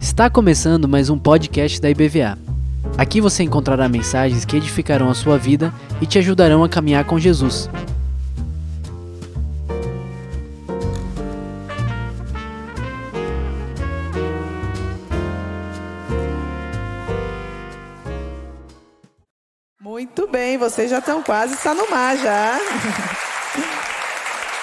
Está começando mais um podcast da IBVA. Aqui você encontrará mensagens que edificarão a sua vida e te ajudarão a caminhar com Jesus. Muito bem, vocês já estão quase, está no mar já.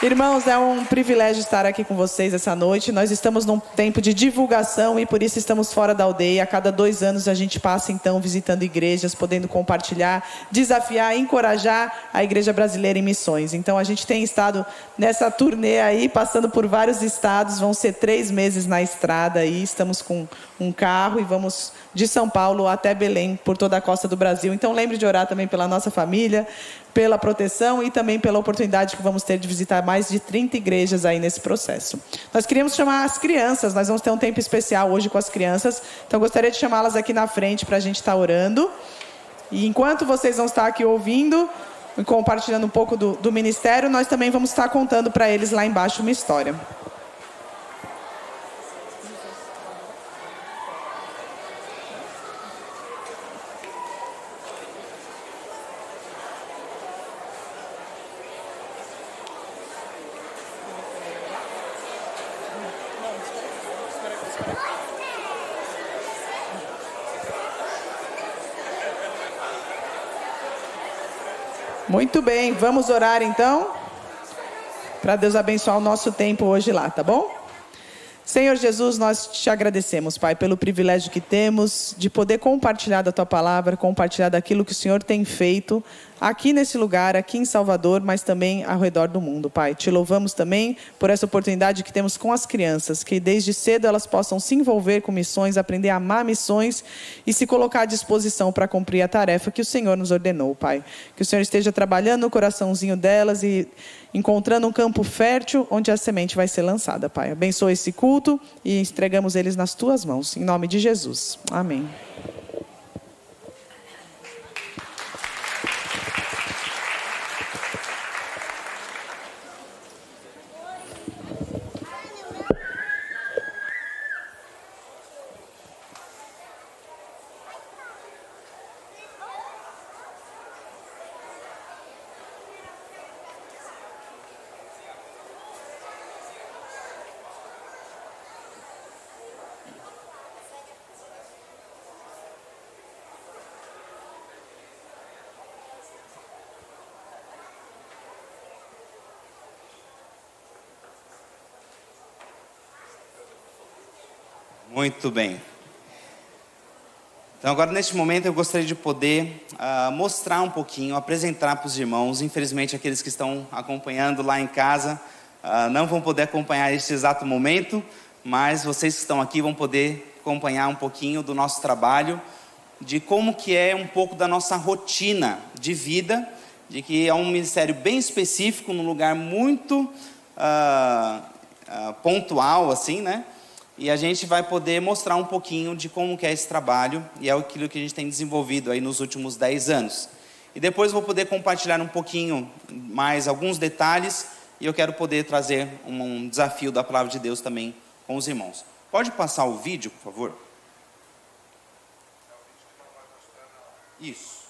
Irmãos, é um privilégio estar aqui com vocês essa noite. Nós estamos num tempo de divulgação e por isso estamos fora da aldeia. A cada dois anos a gente passa então visitando igrejas, podendo compartilhar, desafiar, encorajar a igreja brasileira em missões. Então a gente tem estado nessa turnê aí, passando por vários estados. Vão ser três meses na estrada aí. Estamos com um carro e vamos de São Paulo até Belém, por toda a costa do Brasil. Então lembre de orar também pela nossa família, pela proteção e também pela oportunidade que vamos ter de visitar mais de 30 igrejas aí nesse processo. Nós queríamos chamar as crianças, nós vamos ter um tempo especial hoje com as crianças, então gostaria de chamá-las aqui na frente para a gente estar orando. E enquanto vocês vão estar aqui ouvindo e compartilhando um pouco do, do ministério, nós também vamos estar contando para eles lá embaixo uma história. Muito bem, vamos orar então? Para Deus abençoar o nosso tempo hoje lá, tá bom? Senhor Jesus, nós te agradecemos, Pai, pelo privilégio que temos de poder compartilhar da tua palavra, compartilhar daquilo que o Senhor tem feito aqui nesse lugar, aqui em Salvador, mas também ao redor do mundo, Pai. Te louvamos também por essa oportunidade que temos com as crianças, que desde cedo elas possam se envolver com missões, aprender a amar missões e se colocar à disposição para cumprir a tarefa que o Senhor nos ordenou, Pai. Que o Senhor esteja trabalhando no coraçãozinho delas e encontrando um campo fértil onde a semente vai ser lançada, Pai. Abençoa esse culto e entregamos eles nas tuas mãos, em nome de Jesus. Amém. Muito bem. Então, agora neste momento eu gostaria de poder uh, mostrar um pouquinho, apresentar para os irmãos. Infelizmente, aqueles que estão acompanhando lá em casa uh, não vão poder acompanhar este exato momento, mas vocês que estão aqui vão poder acompanhar um pouquinho do nosso trabalho, de como que é um pouco da nossa rotina de vida, de que é um ministério bem específico, num lugar muito uh, pontual, assim, né? E a gente vai poder mostrar um pouquinho de como é esse trabalho e é aquilo que a gente tem desenvolvido aí nos últimos 10 anos. E depois vou poder compartilhar um pouquinho mais alguns detalhes e eu quero poder trazer um desafio da palavra de Deus também com os irmãos. Pode passar o vídeo, por favor? Isso.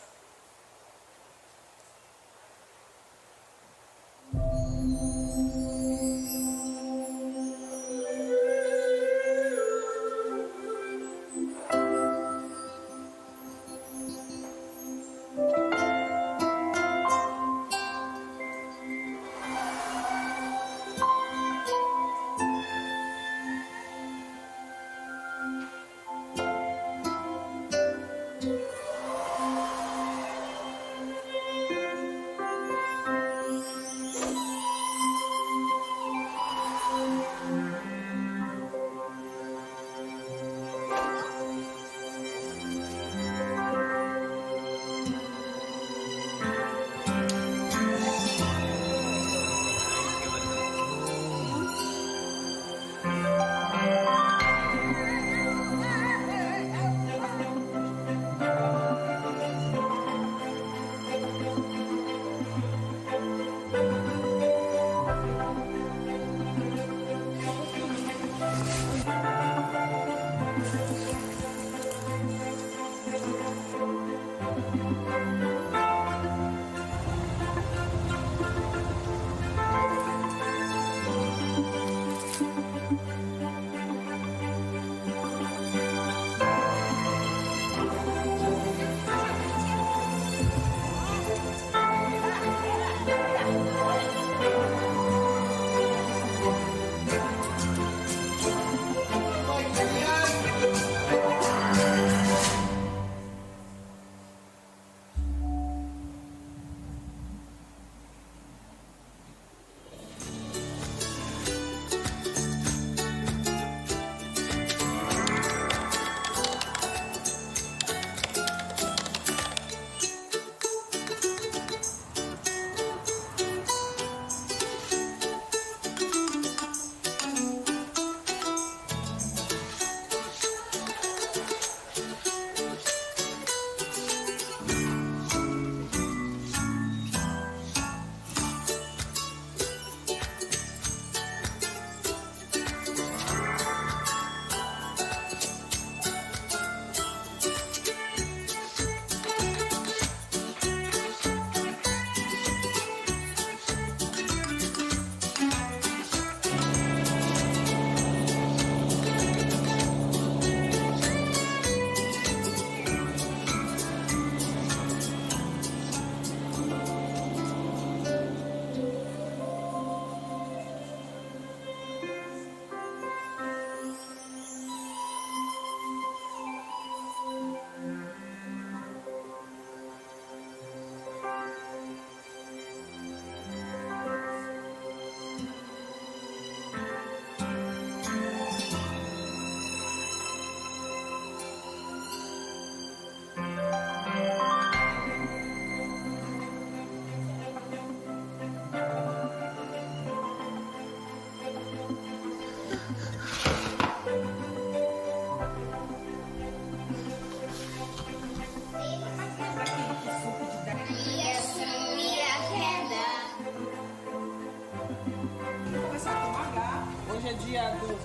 Dia 12.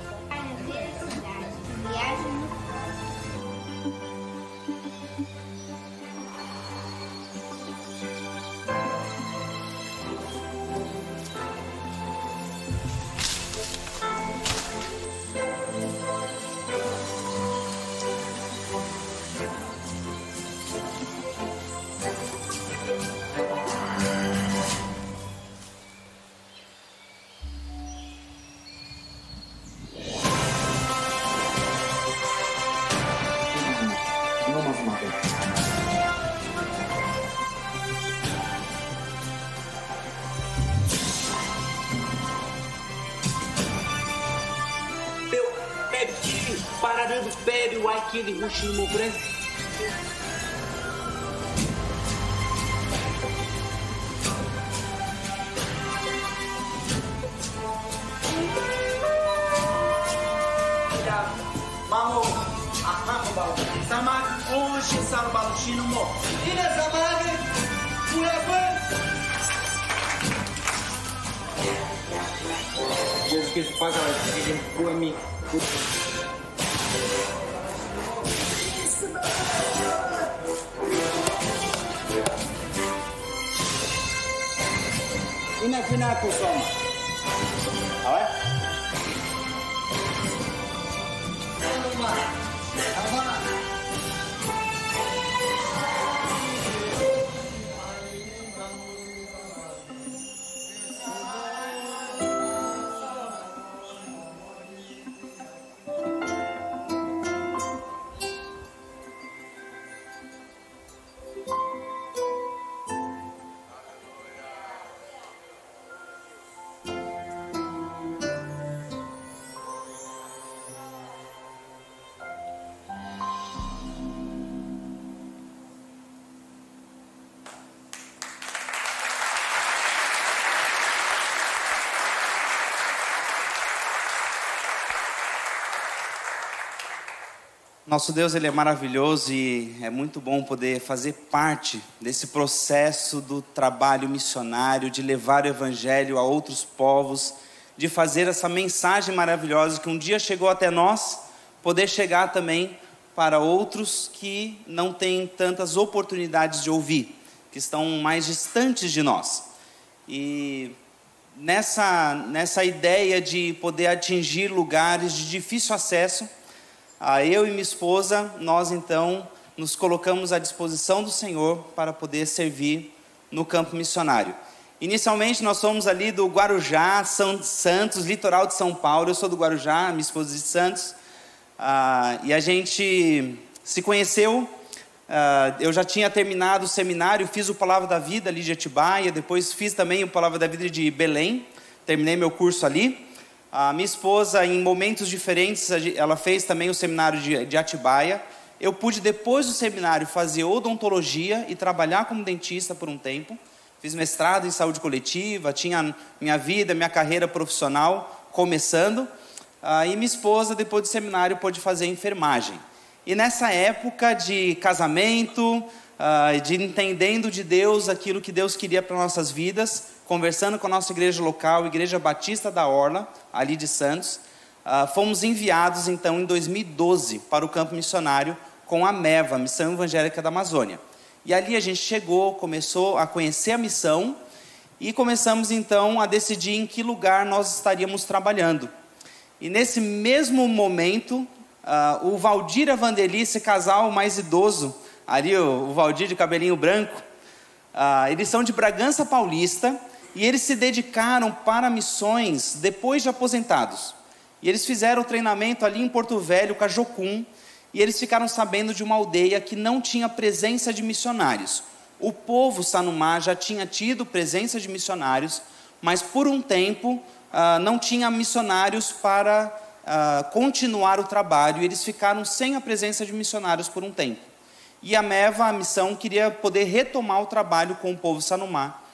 Viagem Meu Pepe, o Aikili, Rushimo, Branco. Mamo, ahamo balo. Samag, onshi saro balo shino mo. Ina samag, uepe. Jesus Cristo, paga a gente, mim. Ina fina kusoma. Awe? Nosso Deus ele é maravilhoso e é muito bom poder fazer parte desse processo do trabalho missionário, de levar o evangelho a outros povos, de fazer essa mensagem maravilhosa que um dia chegou até nós, poder chegar também para outros que não têm tantas oportunidades de ouvir, que estão mais distantes de nós. E nessa nessa ideia de poder atingir lugares de difícil acesso, eu e minha esposa, nós então nos colocamos à disposição do Senhor para poder servir no campo missionário. Inicialmente nós somos ali do Guarujá, São Santos, litoral de São Paulo. Eu sou do Guarujá, minha esposa de Santos. Ah, e a gente se conheceu. ah, eu já tinha terminado o seminário, fiz o Palavra da Vida ali de Atibaia, depois fiz também o Palavra da Vida de Belém. Terminei meu curso ali. A minha esposa, em momentos diferentes, ela fez também o seminário de, de Atibaia. Eu pude, depois do seminário, fazer odontologia e trabalhar como dentista por um tempo. Fiz mestrado em saúde coletiva, tinha minha vida, minha carreira profissional começando. Ah, e minha esposa, depois do seminário, pôde fazer enfermagem. E nessa época de casamento, ah, de entendendo de Deus aquilo que Deus queria para nossas vidas, conversando com a nossa igreja local, Igreja Batista da Orla, ali de Santos, ah, fomos enviados então em 2012 para o campo missionário com a MEVA, Missão Evangélica da Amazônia. E ali a gente chegou, começou a conhecer a missão e começamos então a decidir em que lugar nós estaríamos trabalhando. E nesse mesmo momento, ah, o Valdir e esse casal mais idoso, ali o, o Valdir de cabelinho branco, ah, eles são de Bragança Paulista e eles se dedicaram para missões depois de aposentados. E eles fizeram treinamento ali em Porto Velho, com a Jocum, e eles ficaram sabendo de uma aldeia que não tinha presença de missionários. O povo Sanumá já tinha tido presença de missionários, mas por um tempo ah, não tinha missionários para ah, continuar o trabalho, eles ficaram sem a presença de missionários por um tempo. E a MEVA, a missão, queria poder retomar o trabalho com o povo Sanumá.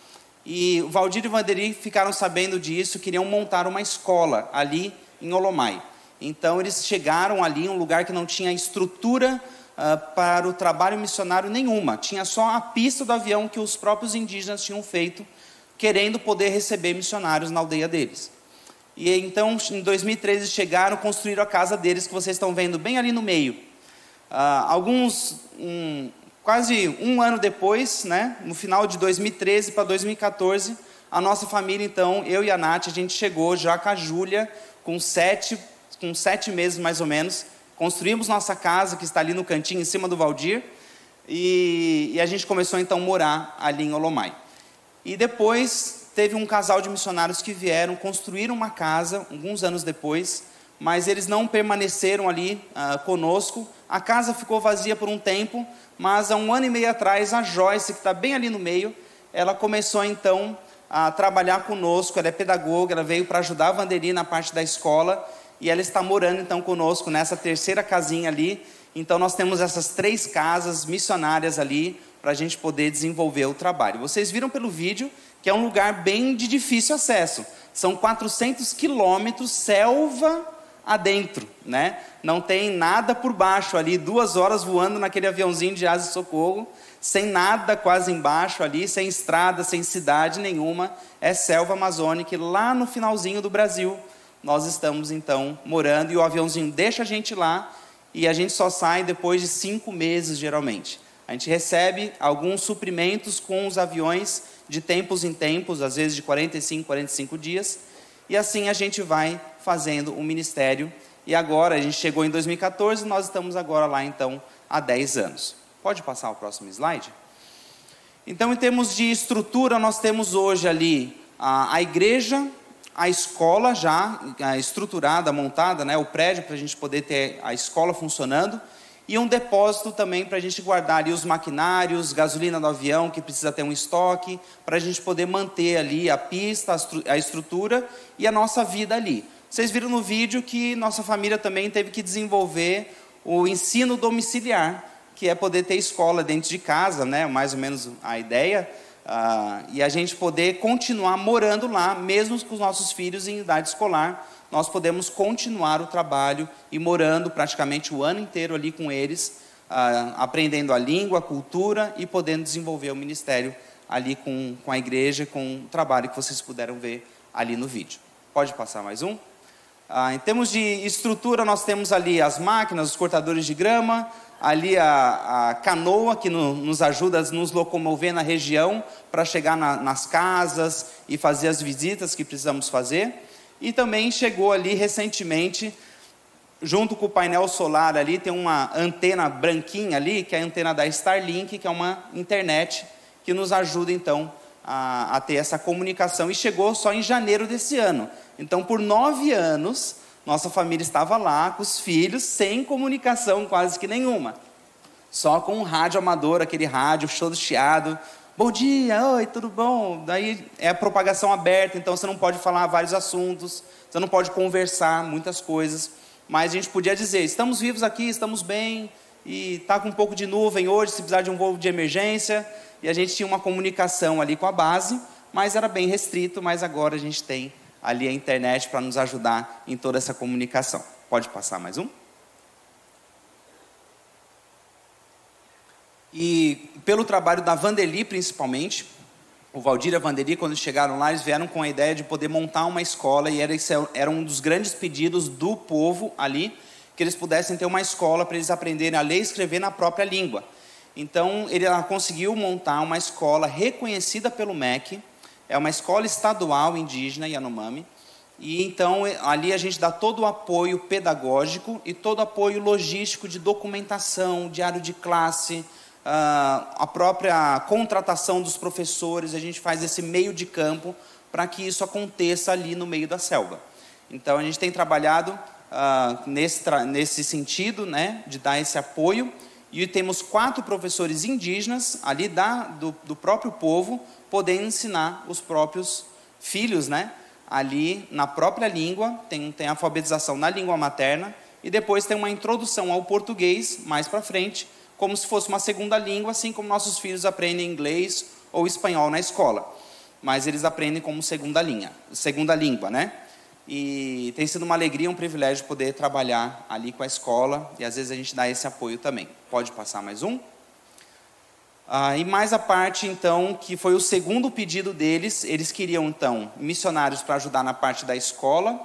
E o Valdir e Vanderi ficaram sabendo disso, queriam montar uma escola ali em Olomai. Então eles chegaram ali um lugar que não tinha estrutura ah, para o trabalho missionário nenhuma. Tinha só a pista do avião que os próprios indígenas tinham feito, querendo poder receber missionários na aldeia deles. E então, em 2013, chegaram, construíram a casa deles, que vocês estão vendo bem ali no meio. Ah, alguns, um, quase um ano depois, né, no final de 2013 para 2014, a nossa família, então, eu e a Nath, a gente chegou já com a Júlia, com sete, com sete meses mais ou menos. Construímos nossa casa, que está ali no cantinho, em cima do Valdir, e, e a gente começou então a morar ali em Olomai. E depois teve um casal de missionários que vieram, construíram uma casa, alguns anos depois, mas eles não permaneceram ali uh, conosco. A casa ficou vazia por um tempo, mas há um ano e meio atrás, a Joyce, que está bem ali no meio, ela começou então a trabalhar conosco. Ela é pedagoga, ela veio para ajudar a Vanderi na parte da escola e ela está morando então conosco nessa terceira casinha ali. Então nós temos essas três casas missionárias ali para a gente poder desenvolver o trabalho. Vocês viram pelo vídeo que é um lugar bem de difícil acesso. São 400 quilômetros selva adentro, né? Não tem nada por baixo ali, duas horas voando naquele aviãozinho de asa de socorro, sem nada quase embaixo ali, sem estrada, sem cidade nenhuma. É selva amazônica lá no finalzinho do Brasil. Nós estamos então morando e o aviãozinho deixa a gente lá e a gente só sai depois de cinco meses geralmente. A gente recebe alguns suprimentos com os aviões de tempos em tempos, às vezes de 45, 45 dias, e assim a gente vai fazendo o ministério. E agora, a gente chegou em 2014, nós estamos agora lá então há 10 anos. Pode passar o próximo slide? Então, em termos de estrutura, nós temos hoje ali a, a igreja, a escola já a estruturada, montada, né, o prédio para a gente poder ter a escola funcionando e um depósito também para a gente guardar ali os maquinários, gasolina do avião que precisa ter um estoque, para a gente poder manter ali a pista, a estrutura e a nossa vida ali. Vocês viram no vídeo que nossa família também teve que desenvolver o ensino domiciliar, que é poder ter escola dentro de casa, né? mais ou menos a ideia, uh, e a gente poder continuar morando lá, mesmo com os nossos filhos em idade escolar, nós podemos continuar o trabalho e morando praticamente o ano inteiro ali com eles, uh, aprendendo a língua, a cultura e podendo desenvolver o ministério ali com, com a igreja, com o trabalho que vocês puderam ver ali no vídeo. Pode passar mais um? Ah, em termos de estrutura, nós temos ali as máquinas, os cortadores de grama, ali a, a canoa que no, nos ajuda a nos locomover na região para chegar na, nas casas e fazer as visitas que precisamos fazer. E também chegou ali recentemente, junto com o painel solar ali, tem uma antena branquinha ali, que é a antena da Starlink, que é uma internet que nos ajuda então a, a ter essa comunicação. E chegou só em janeiro desse ano. Então, por nove anos, nossa família estava lá com os filhos, sem comunicação quase que nenhuma. Só com um rádio amador, aquele rádio show do chiado, Bom dia, oi, tudo bom? Daí é a propagação aberta, então você não pode falar vários assuntos, você não pode conversar muitas coisas, mas a gente podia dizer: estamos vivos aqui, estamos bem, e está com um pouco de nuvem hoje, se precisar de um voo de emergência, e a gente tinha uma comunicação ali com a base, mas era bem restrito, mas agora a gente tem ali a internet para nos ajudar em toda essa comunicação. Pode passar mais um? E pelo trabalho da Vandeli, principalmente, o Valdir e a Vandeli, quando chegaram lá, eles vieram com a ideia de poder montar uma escola, e era, era um dos grandes pedidos do povo ali, que eles pudessem ter uma escola para eles aprenderem a ler e escrever na própria língua. Então, ele conseguiu montar uma escola reconhecida pelo MEC, é uma escola estadual indígena, Yanomami, e então ali a gente dá todo o apoio pedagógico e todo o apoio logístico de documentação, diário de classe, a própria contratação dos professores, a gente faz esse meio de campo para que isso aconteça ali no meio da selva. Então a gente tem trabalhado uh, nesse, nesse sentido, né, de dar esse apoio, e temos quatro professores indígenas ali da, do, do próprio povo, podendo ensinar os próprios filhos, né, ali na própria língua, tem, tem alfabetização na língua materna, e depois tem uma introdução ao português mais para frente, como se fosse uma segunda língua, assim como nossos filhos aprendem inglês ou espanhol na escola. Mas eles aprendem como segunda linha, segunda língua, né? E tem sido uma alegria, um privilégio poder trabalhar ali com a escola e às vezes a gente dá esse apoio também. Pode passar mais um? Ah, e mais a parte, então, que foi o segundo pedido deles, eles queriam, então, missionários para ajudar na parte da escola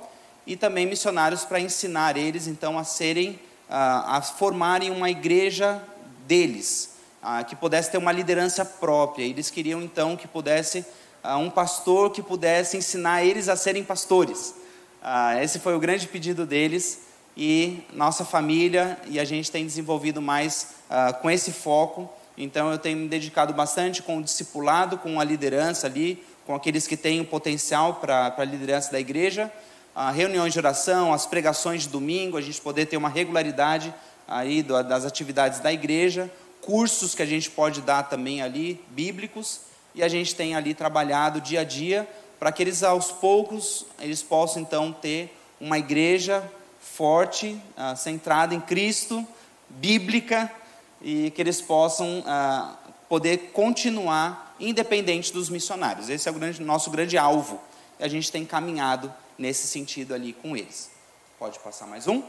e também missionários para ensinar eles, então, a serem, ah, a formarem uma igreja deles, ah, que pudesse ter uma liderança própria. Eles queriam, então, que pudesse, ah, um pastor que pudesse ensinar eles a serem pastores. Ah, esse foi o grande pedido deles e nossa família e a gente tem desenvolvido mais ah, com esse foco então eu tenho me dedicado bastante com o discipulado, com a liderança ali, com aqueles que têm o potencial para a liderança da igreja, a reuniões de oração, as pregações de domingo, a gente poder ter uma regularidade aí das atividades da igreja, cursos que a gente pode dar também ali, bíblicos, e a gente tem ali trabalhado dia a dia para que eles aos poucos eles possam então ter uma igreja forte, uh, centrada em Cristo, bíblica, e que eles possam ah, poder continuar independente dos missionários. Esse é o grande, nosso grande alvo. E a gente tem caminhado nesse sentido ali com eles. Pode passar mais um?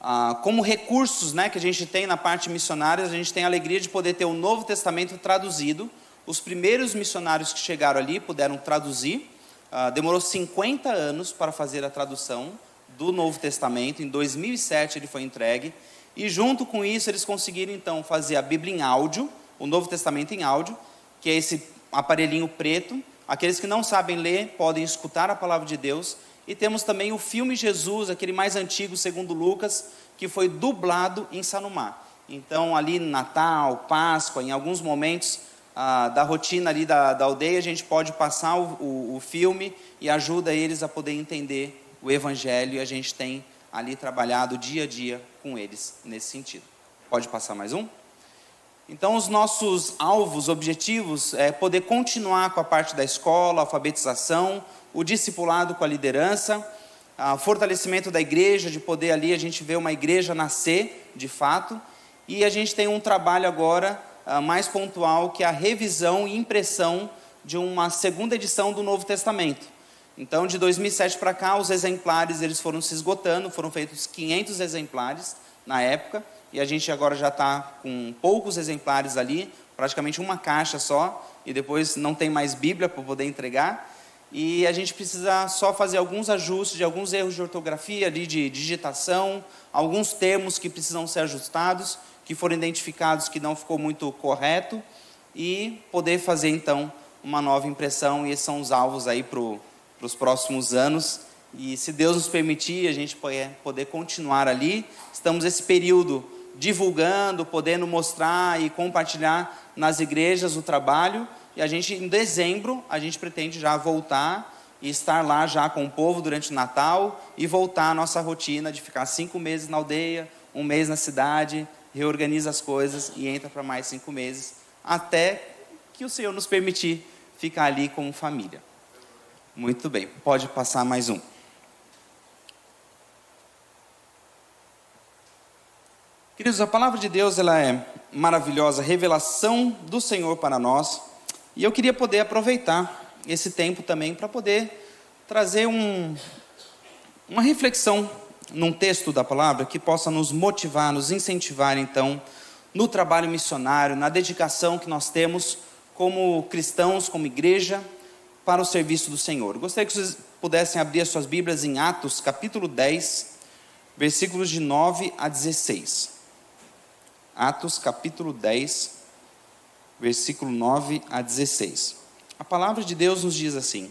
Ah, como recursos né, que a gente tem na parte missionária, a gente tem a alegria de poder ter o Novo Testamento traduzido. Os primeiros missionários que chegaram ali puderam traduzir. Ah, demorou 50 anos para fazer a tradução do Novo Testamento. Em 2007 ele foi entregue. E junto com isso, eles conseguiram então fazer a Bíblia em áudio, o Novo Testamento em áudio, que é esse aparelhinho preto. Aqueles que não sabem ler podem escutar a palavra de Deus. E temos também o filme Jesus, aquele mais antigo, segundo Lucas, que foi dublado em Sanumá. Então, ali Natal, Páscoa, em alguns momentos ah, da rotina ali da, da, aldeia, a gente pode passar o, o, o filme e ajuda eles a poder entender o Evangelho. E a gente tem ali trabalhado dia a dia com eles nesse sentido. Pode passar mais um? Então, os nossos alvos, objetivos, é poder continuar com a parte da escola, alfabetização, o discipulado com a liderança, o fortalecimento da igreja, de poder ali a gente ver uma igreja nascer, de fato, e a gente tem um trabalho agora uh, mais pontual, que é a revisão e impressão de uma segunda edição do Novo Testamento. Então, de 2007 para cá, os exemplares eles foram se esgotando, foram feitos 500 exemplares na época, e a gente agora já está com poucos exemplares ali, praticamente uma caixa só, e depois não tem mais Bíblia para poder entregar. E a gente precisa só fazer alguns ajustes de alguns erros de ortografia, ali, de digitação, alguns termos que precisam ser ajustados, que foram identificados que não ficou muito correto, e poder fazer então uma nova impressão, e esses são os alvos aí para os próximos anos. E se Deus nos permitir, a gente poder continuar ali. Estamos esse período divulgando, podendo mostrar e compartilhar nas igrejas o trabalho. E a gente, em dezembro, a gente pretende já voltar e estar lá já com o povo durante o Natal e voltar à nossa rotina de ficar cinco meses na aldeia, um mês na cidade, reorganiza as coisas e entra para mais cinco meses, até que o Senhor nos permitir ficar ali como família. Muito bem, pode passar mais um. Queridos, a palavra de Deus ela é maravilhosa, revelação do Senhor para nós. E eu queria poder aproveitar esse tempo também para poder trazer um, uma reflexão num texto da palavra que possa nos motivar, nos incentivar então no trabalho missionário, na dedicação que nós temos como cristãos, como igreja para o serviço do Senhor. Gostaria que vocês pudessem abrir as suas Bíblias em Atos, capítulo 10, versículos de 9 a 16. Atos, capítulo 10, versículo 9 a 16. A palavra de Deus nos diz assim: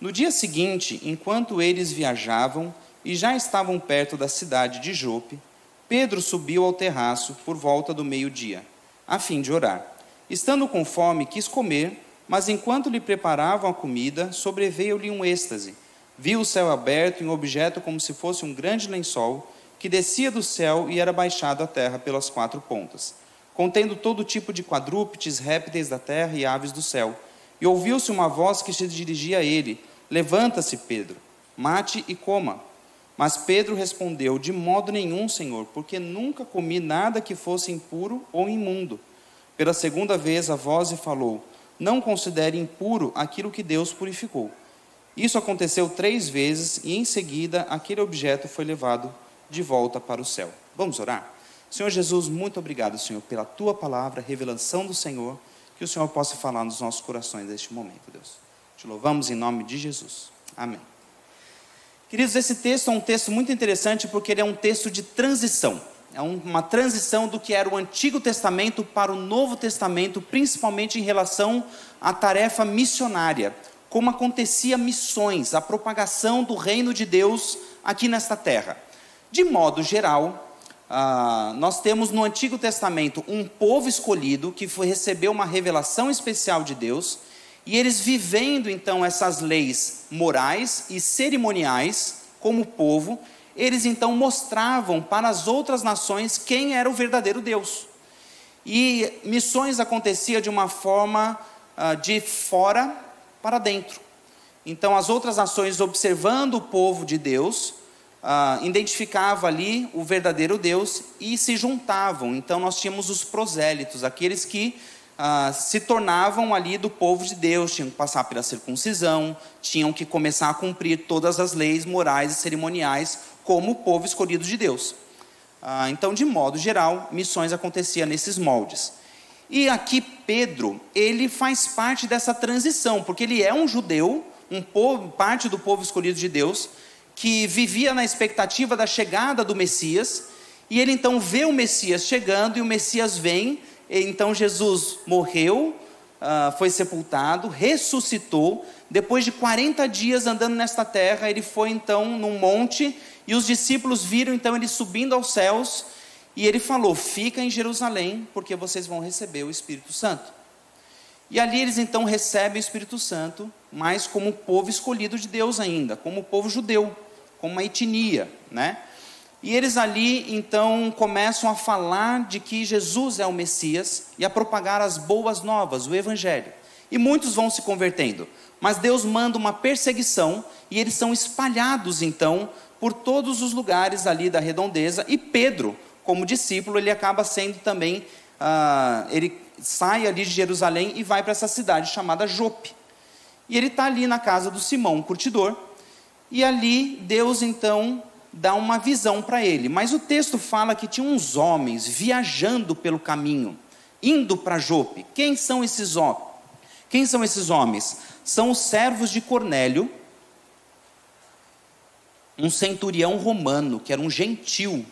No dia seguinte, enquanto eles viajavam e já estavam perto da cidade de Jope, Pedro subiu ao terraço por volta do meio-dia, a fim de orar. Estando com fome, quis comer mas enquanto lhe preparavam a comida, sobreveio-lhe um êxtase. Viu o céu aberto em um objeto como se fosse um grande lençol, que descia do céu e era baixado à terra pelas quatro pontas, contendo todo tipo de quadrúpedes, répteis da terra e aves do céu. E ouviu-se uma voz que se dirigia a ele: Levanta-se, Pedro, mate e coma. Mas Pedro respondeu: De modo nenhum, Senhor, porque nunca comi nada que fosse impuro ou imundo. Pela segunda vez a voz lhe falou: não considere impuro aquilo que Deus purificou. Isso aconteceu três vezes e em seguida aquele objeto foi levado de volta para o céu. Vamos orar? Senhor Jesus, muito obrigado, Senhor, pela tua palavra, revelação do Senhor, que o Senhor possa falar nos nossos corações neste momento, Deus. Te louvamos em nome de Jesus. Amém. Queridos, esse texto é um texto muito interessante porque ele é um texto de transição. É uma transição do que era o Antigo Testamento para o Novo Testamento, principalmente em relação à tarefa missionária, como acontecia missões, a propagação do reino de Deus aqui nesta terra. De modo geral, ah, nós temos no Antigo Testamento um povo escolhido que foi, recebeu uma revelação especial de Deus e eles vivendo então essas leis morais e cerimoniais como povo, eles então mostravam para as outras nações quem era o verdadeiro Deus. E missões acontecia de uma forma uh, de fora para dentro. Então as outras nações observando o povo de Deus, uh, identificava ali o verdadeiro Deus e se juntavam. Então nós tínhamos os prosélitos, aqueles que ah, se tornavam ali do povo de Deus, tinham que passar pela circuncisão, tinham que começar a cumprir todas as leis morais e cerimoniais como o povo escolhido de Deus. Ah, então, de modo geral, missões aconteciam nesses moldes. E aqui Pedro, ele faz parte dessa transição, porque ele é um judeu, um povo, parte do povo escolhido de Deus, que vivia na expectativa da chegada do Messias, e ele então vê o Messias chegando, e o Messias vem, então Jesus morreu, uh, foi sepultado, ressuscitou. Depois de 40 dias andando nesta terra, ele foi então num monte e os discípulos viram então ele subindo aos céus e ele falou: Fica em Jerusalém, porque vocês vão receber o Espírito Santo. E ali eles então recebem o Espírito Santo, mas como povo escolhido de Deus ainda, como povo judeu, como uma etnia, né? E eles ali então começam a falar de que Jesus é o Messias e a propagar as boas novas, o Evangelho. E muitos vão se convertendo. Mas Deus manda uma perseguição e eles são espalhados então por todos os lugares ali da redondeza. E Pedro, como discípulo, ele acaba sendo também, ah, ele sai ali de Jerusalém e vai para essa cidade chamada Jope. E ele está ali na casa do Simão, um curtidor. E ali Deus então dá uma visão para ele. Mas o texto fala que tinha uns homens viajando pelo caminho, indo para Jope. Quem são esses homens? Quem são esses homens? São os servos de Cornélio, um centurião romano, que era um gentil.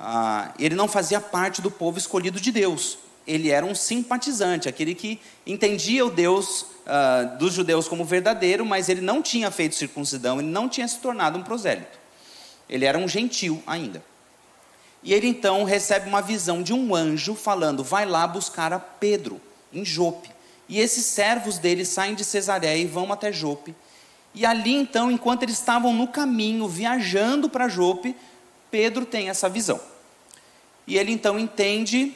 Ah, ele não fazia parte do povo escolhido de Deus. Ele era um simpatizante, aquele que entendia o Deus ah, dos judeus como verdadeiro, mas ele não tinha feito circuncidão, ele não tinha se tornado um prosélito. Ele era um gentil ainda. E ele então recebe uma visão de um anjo falando: vai lá buscar a Pedro, em Jope. E esses servos dele saem de Cesareia e vão até Jope. E ali então, enquanto eles estavam no caminho, viajando para Jope, Pedro tem essa visão. E ele então entende,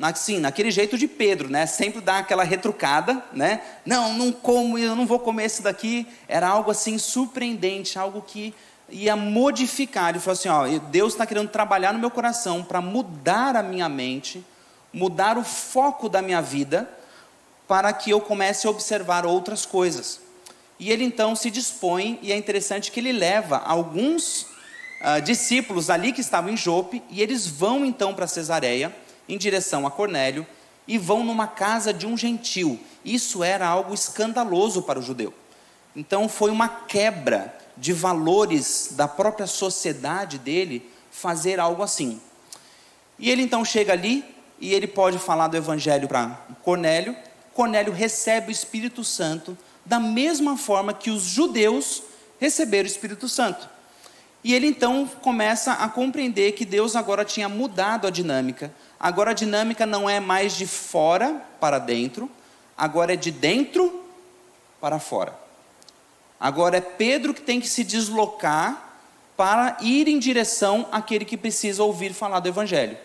assim, naquele jeito de Pedro, né? Sempre dá aquela retrucada, né? Não, não como, eu não vou comer esse daqui. Era algo assim surpreendente, algo que ia modificar. Ele falou assim: ó, Deus está querendo trabalhar no meu coração para mudar a minha mente, mudar o foco da minha vida, para que eu comece a observar outras coisas. E ele então se dispõe, e é interessante que ele leva alguns uh, discípulos ali que estavam em Jope, e eles vão então para Cesareia, em direção a Cornélio, e vão numa casa de um gentil. Isso era algo escandaloso para o judeu. Então foi uma quebra de valores da própria sociedade dele fazer algo assim. E ele então chega ali e ele pode falar do evangelho para Cornélio. Cornélio recebe o Espírito Santo da mesma forma que os judeus receberam o Espírito Santo. E ele então começa a compreender que Deus agora tinha mudado a dinâmica. Agora a dinâmica não é mais de fora para dentro, agora é de dentro para fora. Agora é Pedro que tem que se deslocar para ir em direção àquele que precisa ouvir falar do Evangelho.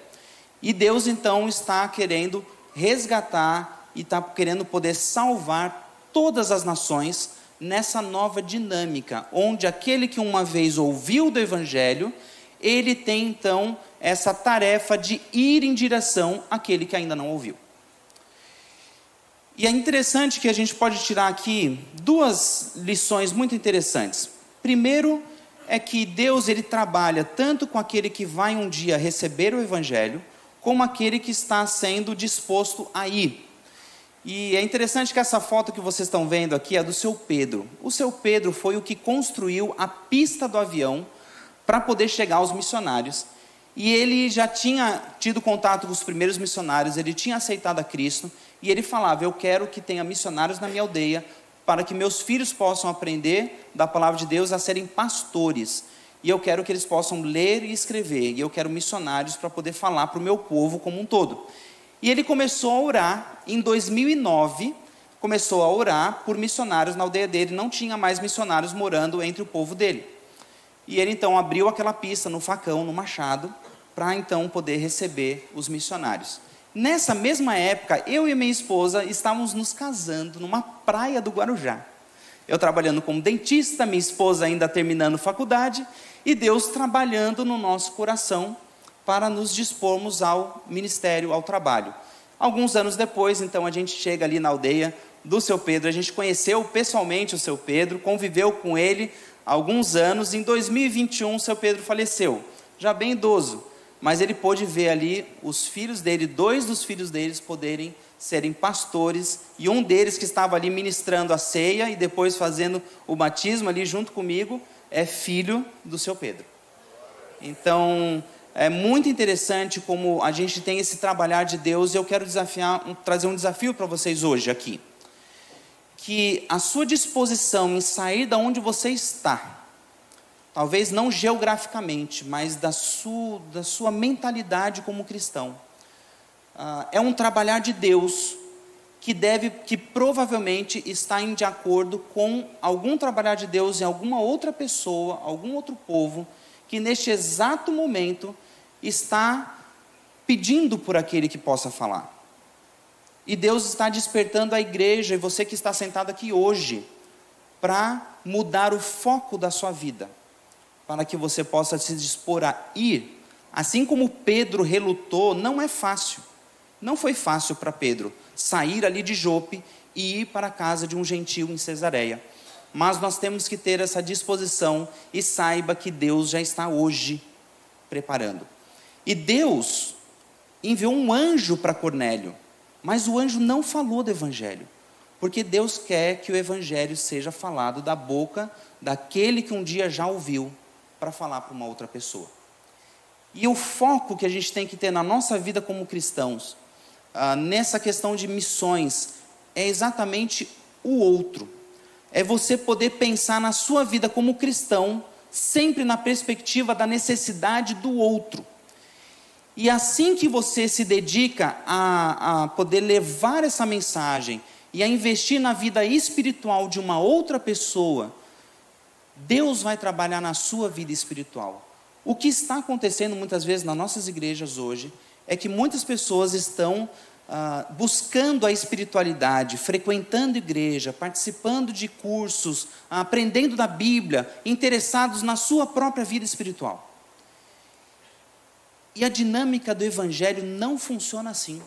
E Deus então está querendo resgatar e está querendo poder salvar todas as nações nessa nova dinâmica, onde aquele que uma vez ouviu do Evangelho, ele tem então essa tarefa de ir em direção àquele que ainda não ouviu. E é interessante que a gente pode tirar aqui duas lições muito interessantes. Primeiro, é que Deus ele trabalha tanto com aquele que vai um dia receber o evangelho, como aquele que está sendo disposto a ir. E é interessante que essa foto que vocês estão vendo aqui é do seu Pedro. O seu Pedro foi o que construiu a pista do avião para poder chegar aos missionários. E ele já tinha tido contato com os primeiros missionários, ele tinha aceitado a Cristo, e ele falava: Eu quero que tenha missionários na minha aldeia, para que meus filhos possam aprender da palavra de Deus a serem pastores. E eu quero que eles possam ler e escrever. E eu quero missionários para poder falar para o meu povo como um todo. E ele começou a orar em 2009, começou a orar por missionários na aldeia dele, não tinha mais missionários morando entre o povo dele. E ele então abriu aquela pista no facão, no machado, para então poder receber os missionários. Nessa mesma época, eu e minha esposa estávamos nos casando numa praia do Guarujá. Eu trabalhando como dentista, minha esposa ainda terminando faculdade, e Deus trabalhando no nosso coração para nos dispormos ao ministério, ao trabalho. Alguns anos depois, então, a gente chega ali na aldeia do seu Pedro, a gente conheceu pessoalmente o seu Pedro, conviveu com ele alguns anos. Em 2021, o seu Pedro faleceu, já bem idoso, mas ele pôde ver ali os filhos dele, dois dos filhos deles poderem serem pastores, e um deles que estava ali ministrando a ceia e depois fazendo o batismo ali junto comigo, é filho do seu Pedro. Então, é muito interessante como a gente tem esse trabalhar de Deus, e eu quero desafiar, trazer um desafio para vocês hoje aqui. Que a sua disposição em sair da onde você está, talvez não geograficamente, mas da sua, da sua mentalidade como cristão. Uh, é um trabalhar de Deus que deve, que provavelmente está em de acordo com algum trabalhar de Deus em alguma outra pessoa, algum outro povo, que neste exato momento está pedindo por aquele que possa falar. E Deus está despertando a igreja e você que está sentado aqui hoje para mudar o foco da sua vida para que você possa se dispor a ir. Assim como Pedro relutou, não é fácil. Não foi fácil para Pedro sair ali de Jope e ir para a casa de um gentil em Cesareia. Mas nós temos que ter essa disposição e saiba que Deus já está hoje preparando. E Deus enviou um anjo para Cornélio, mas o anjo não falou do evangelho, porque Deus quer que o evangelho seja falado da boca daquele que um dia já ouviu para falar para uma outra pessoa. E o foco que a gente tem que ter na nossa vida como cristãos, ah, nessa questão de missões, é exatamente o outro. É você poder pensar na sua vida como cristão, sempre na perspectiva da necessidade do outro. E assim que você se dedica a, a poder levar essa mensagem e a investir na vida espiritual de uma outra pessoa, Deus vai trabalhar na sua vida espiritual. O que está acontecendo muitas vezes nas nossas igrejas hoje é que muitas pessoas estão ah, buscando a espiritualidade, frequentando igreja, participando de cursos, aprendendo da Bíblia, interessados na sua própria vida espiritual. E a dinâmica do Evangelho não funciona assim.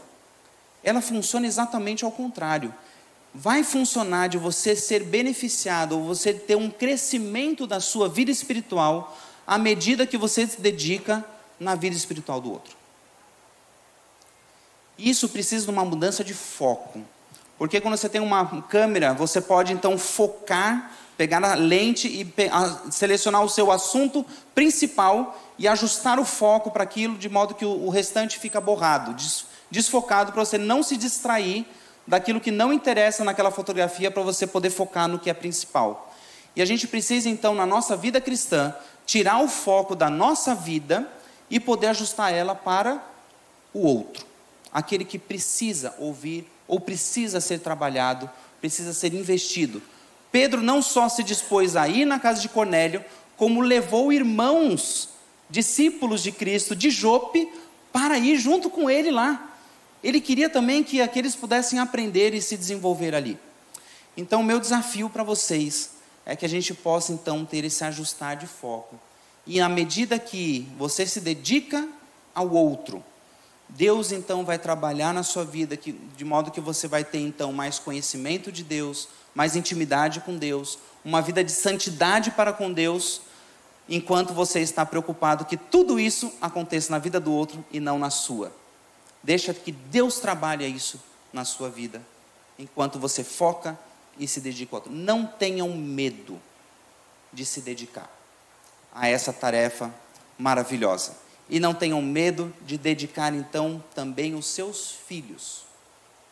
Ela funciona exatamente ao contrário vai funcionar de você ser beneficiado ou você ter um crescimento da sua vida espiritual à medida que você se dedica na vida espiritual do outro. Isso precisa de uma mudança de foco. Porque quando você tem uma câmera, você pode então focar, pegar a lente e selecionar o seu assunto principal e ajustar o foco para aquilo de modo que o restante fica borrado, desfocado para você não se distrair daquilo que não interessa naquela fotografia para você poder focar no que é principal. E a gente precisa então na nossa vida cristã tirar o foco da nossa vida e poder ajustar ela para o outro, aquele que precisa ouvir ou precisa ser trabalhado, precisa ser investido. Pedro não só se dispôs a ir na casa de Cornélio, como levou irmãos, discípulos de Cristo de Jope, para ir junto com ele lá. Ele queria também que aqueles pudessem aprender e se desenvolver ali. Então, meu desafio para vocês é que a gente possa então ter esse ajustar de foco. E à medida que você se dedica ao outro, Deus então vai trabalhar na sua vida que, de modo que você vai ter então mais conhecimento de Deus, mais intimidade com Deus, uma vida de santidade para com Deus, enquanto você está preocupado que tudo isso aconteça na vida do outro e não na sua. Deixa que Deus trabalhe isso na sua vida, enquanto você foca e se dedica ao outro. Não tenham medo de se dedicar a essa tarefa maravilhosa. E não tenham medo de dedicar então também os seus filhos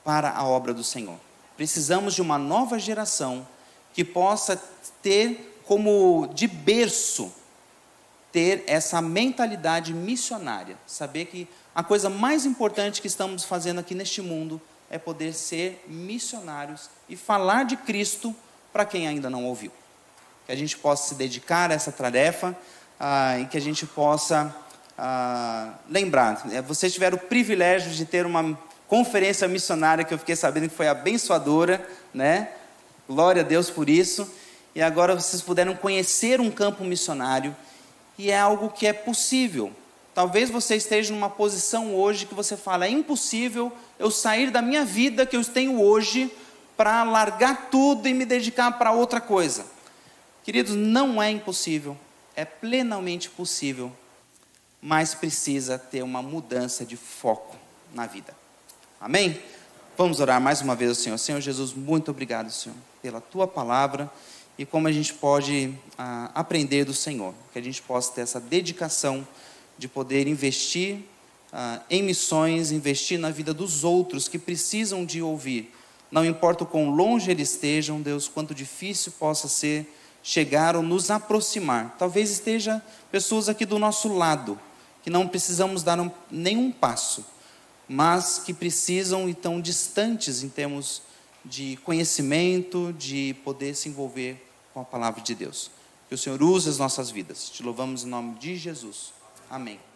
para a obra do Senhor. Precisamos de uma nova geração que possa ter como de berço ter essa mentalidade missionária, saber que a coisa mais importante que estamos fazendo aqui neste mundo é poder ser missionários e falar de Cristo para quem ainda não ouviu. Que a gente possa se dedicar a essa tarefa ah, e que a gente possa lembrar. É, vocês tiveram o privilégio de ter uma conferência missionária que eu fiquei sabendo que foi abençoadora, né? Glória a Deus por isso. E agora vocês puderam conhecer um campo missionário e é algo que é possível. Talvez você esteja numa posição hoje que você fala: é impossível eu sair da minha vida que eu tenho hoje para largar tudo e me dedicar para outra coisa. Queridos, não é impossível, é plenamente possível, mas precisa ter uma mudança de foco na vida. Amém? Vamos orar mais uma vez ao Senhor. Senhor Jesus, muito obrigado, Senhor, pela tua palavra e como a gente pode ah, aprender do Senhor, que a gente possa ter essa dedicação de poder investir ah, em missões, investir na vida dos outros que precisam de ouvir. Não importa o quão longe eles estejam, Deus, quanto difícil possa ser chegar ou nos aproximar. Talvez esteja pessoas aqui do nosso lado, que não precisamos dar um, nenhum passo, mas que precisam e estão distantes em termos de conhecimento, de poder se envolver com a palavra de Deus. Que o Senhor use as nossas vidas. Te louvamos em nome de Jesus. Amém.